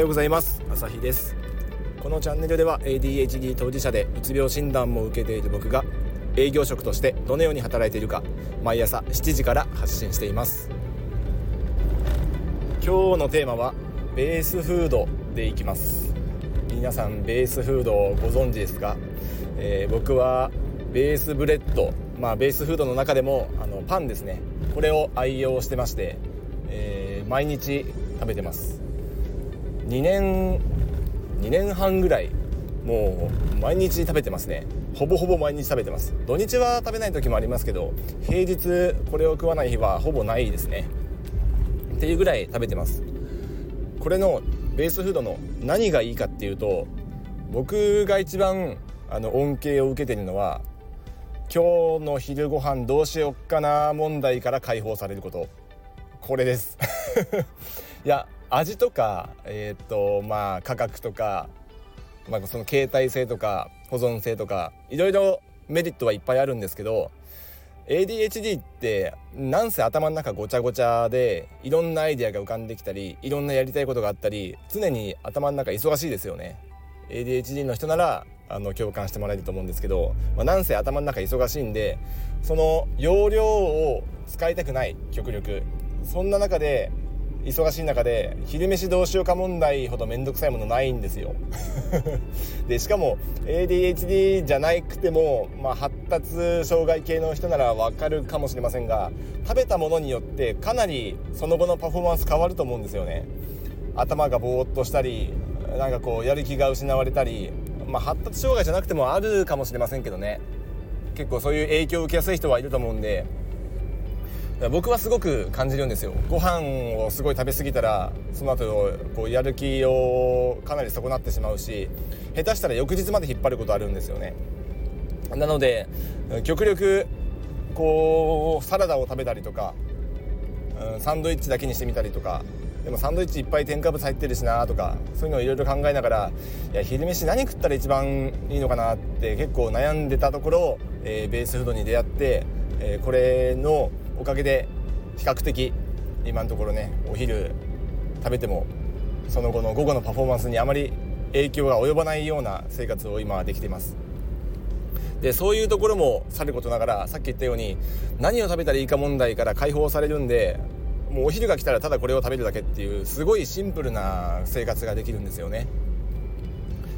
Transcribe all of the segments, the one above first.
ようございます。朝日です。このチャンネルでは ADHD 当事者でうつ病診断も受けている僕が営業職としてどのように働いているか毎朝7時から発信しています。今日のテーマはベースフードでいきます。皆さんベースフードをご存知ですか、えー、僕はベースブレッドまあベースフードの中でもあのパンですね。これを愛用してまして、えー、毎日食べてます。2年2年半ぐらいもう毎日食べてますね。ほぼほぼ毎日食べてます。土日は食べない時もありますけど平日これを食わない日はほぼないですね。っていうぐらい食べてます。これのベースフードの何がいいかっていうと僕が一番あの恩恵を受けてるのは今日の昼ご飯どうしよっかな問題から解放されること。これです。いや味とか、えー、っとまあ価格とか、まあ、その携帯性とか保存性とかいろいろメリットはいっぱいあるんですけど ADHD ってなんせ頭の中ごちゃごちゃでいろんなアイデアが浮かんできたりいろんなやりたいことがあったり常に頭の中忙しいですよね。ADHD の人ならあの共感してもらえると思うんですけど、まあ、なんせ頭の中忙しいんでその容量を使いたくない極力。そんな中で忙しい中で昼飯どうしようか問題ほど面倒くさいものないんですよ。でしかも ADHD じゃなくても、まあ、発達障害系の人ならわかるかもしれませんが食べたものによってかなりその後のパフォーマンス変わると思うんですよね。頭がぼーっとしたりなんかこうやる気が失われたり、まあ、発達障害じゃなくてもあるかもしれませんけどね。結構そういう影響を受けやすい人はいると思うんで僕はすごく感じるんですよ。ご飯をすごい食べ過ぎたらその後こうやる気をかなり損なってしまうし下手したら翌日まで引っ張ることあるんですよね。なので極力こうサラダを食べたりとか、うん、サンドイッチだけにしてみたりとかでもサンドイッチいっぱい添加物入ってるしなとかそういうのをいろいろ考えながらいや昼飯何食ったら一番いいのかなって結構悩んでたところ、えー、ベースフードに出会って、えー、これのおかげで比較的今のところねお昼食べてもその後の午後のパフォーマンスにあまり影響が及ばないような生活を今できています。でそういうところもさることながらさっき言ったように何を食べたらいいか問題から解放されるんでもうお昼が来たらただこれを食べるだけっていうすごいシンプルな生活ができるんですよね。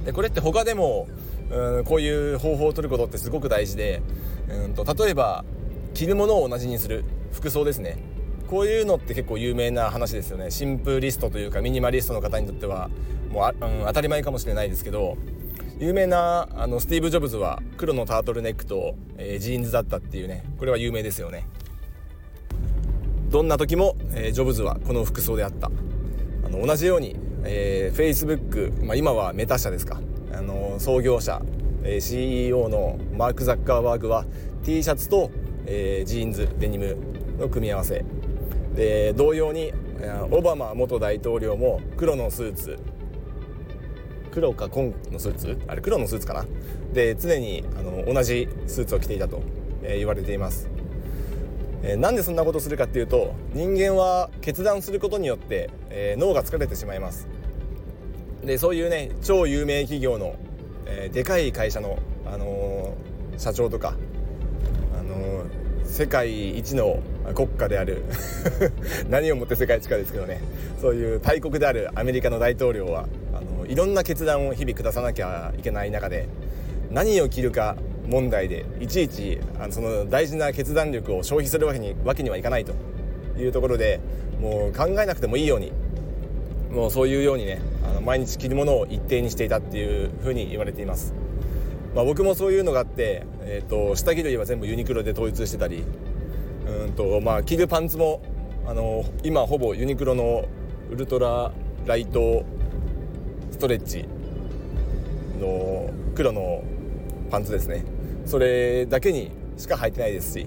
でこれって他でもうんこういう方法を取ることってすごく大事でうんと例えば着るものを同じにする服装ですね。こういうのって結構有名な話ですよね。シンプリストというかミニマリストの方にとってはもう、うん、当たり前かもしれないですけど有名なあのスティーブ・ジョブズは黒のタートルネックと、えー、ジーンズだったっていうねこれは有名ですよね。どんな時も、えー、ジョブズはこの服装であった。あの同じように、えー、Facebook、まあ、今はメタ社ですか。あの創業者、えー、CEO のマーク・ザッカーバーグは T シャツとえー、ジーンズデニムの組み合わせ。で同様にオバマ元大統領も黒のスーツ。黒か紺のスーツ？あれ黒のスーツかな？で常にあの同じスーツを着ていたと、えー、言われています、えー、なんでそんなことするかっていうと人間は決断することによって、えー、脳が疲れてしまいます。でそういうね超有名企業の、えー、でかい会社の、あの社長とか世界一の国家である。何をもって世界一かですけどね。そういう大国であるアメリカの大統領はあのいろんな決断を日々下さなきゃいけない中で何を着るか問題でいちいちあのその大事な決断力を消費するわけにわけにはいかないと。いうところでもう考えなくてもいいようにもうそういうようにねあの毎日着るものを一定にしていたっていうふうに言われています。まあ、僕もそういうのがあって、えーと、下着類は全部ユニクロで統一してたりうんと、まあ、着るパンツもあの今ほぼユニクロのウルトラライトストレッチの黒のパンツですね。それだけにしか履いてないですし、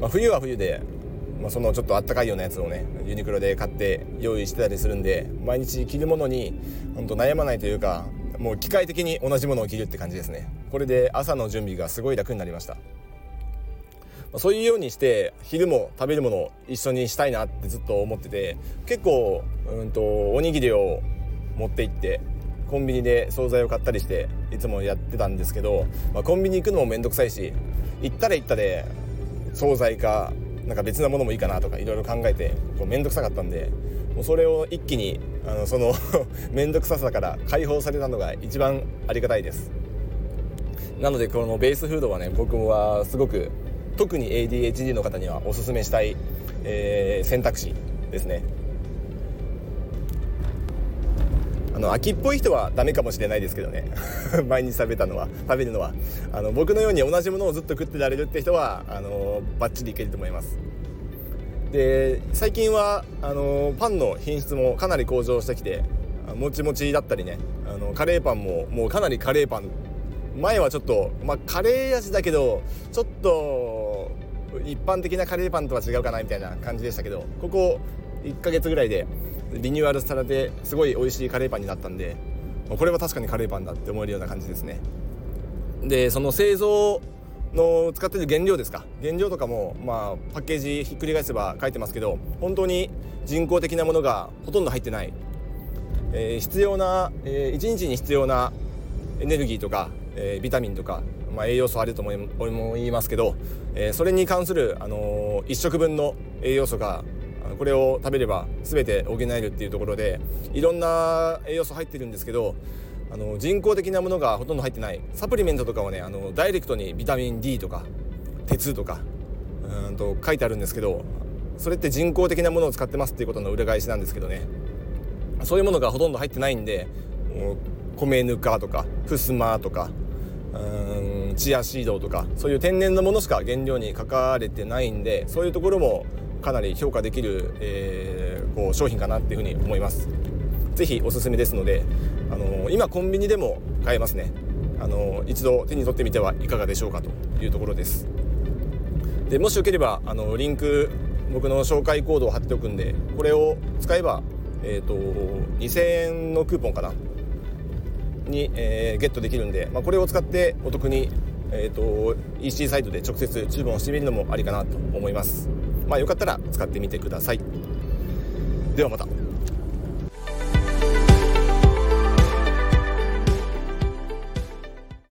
まあ、冬は冬で、まあ、そのちょっとあったかいようなやつをねユニクロで買って用意してたりするんで毎日着るものに本当悩まないというかもう機械的に同じものを着るって感じですね。これで朝の準備がすごい楽になりました。そういうようにして昼も食べるものを一緒にしたいなってずっと思ってて結構うんとおにぎりを持って行ってコンビニで惣菜を買ったりしていつもやってたんですけど、まあ、コンビニ行くのも面倒くさいし行ったら行ったで惣菜かなんか別なものもいいかなとかいろいろ考えてこう面倒くさかったんでもうそれを一気にあのその 面倒くささから解放されたのが一番ありがたいです。なのでこのベースフードはね僕はすごく特に ADHD の方にはおすすめしたい、えー、選択肢ですね。あの秋っぽい人はダメかもしれないですけどね。毎日食べたのは食べるのは。あの僕のように同じものをずっと食ってられるって人はあのバッチリいけると思います。で最近はあのパンの品質もかなり向上してきてもちもちだったりね。あのカレーパンももうかなりカレーパン。前はちょっと、まあ、カレー味だけどちょっと一般的なカレーパンとは違うかなみたいな感じでしたけどここ1ヶ月ぐらいでリニューアルされてすごい美味しいカレーパンになったんでこれは確かにカレーパンだって思えるような感じですね。でその製造の使ってる原料ですか？原料とかもまあパッケージひっくり返せば書いてますけど本当に人工的なものがほとんど入ってない、えー、必要な、えー、1日に必要なエネルギーとか、えー、ビタミンとか、まあ、栄養素あると思いますけど、えー、それに関する、あのー、1食分の栄養素がこれを食べれば全て補えるっていうところでいろんな栄養素入ってるんですけどあの人工的なものがほとんど入ってない。サプリメントとかはねあのダイレクトにビタミン D とか鉄とかうんと書いてあるんですけどそれって人工的なものを使ってますっていうことの裏返しなんですけどね。そういうものがほとんど入ってないんで米ぬかとかふすまとかうんチアシードとかそういう天然のものしか原料に書かれてないんでそういうところもかなり評価できる、えー、こう商品かなっていうふうに思います。是非おすすめですので、あのー、今コンビニでも買えますね、あのー、一度手に取ってみてはいかがでしょうかというところです。でもしよければ、あのリンク僕の紹介コードを貼っておくんでこれを使えば、えーと、2000円のクーポンかな？に、えー、ゲットできるんで、まあ、これを使ってお得に、えーと EC サイトで直接注文してみるのもありかなと思います。まあ、よかったら使ってみてください。ではまた。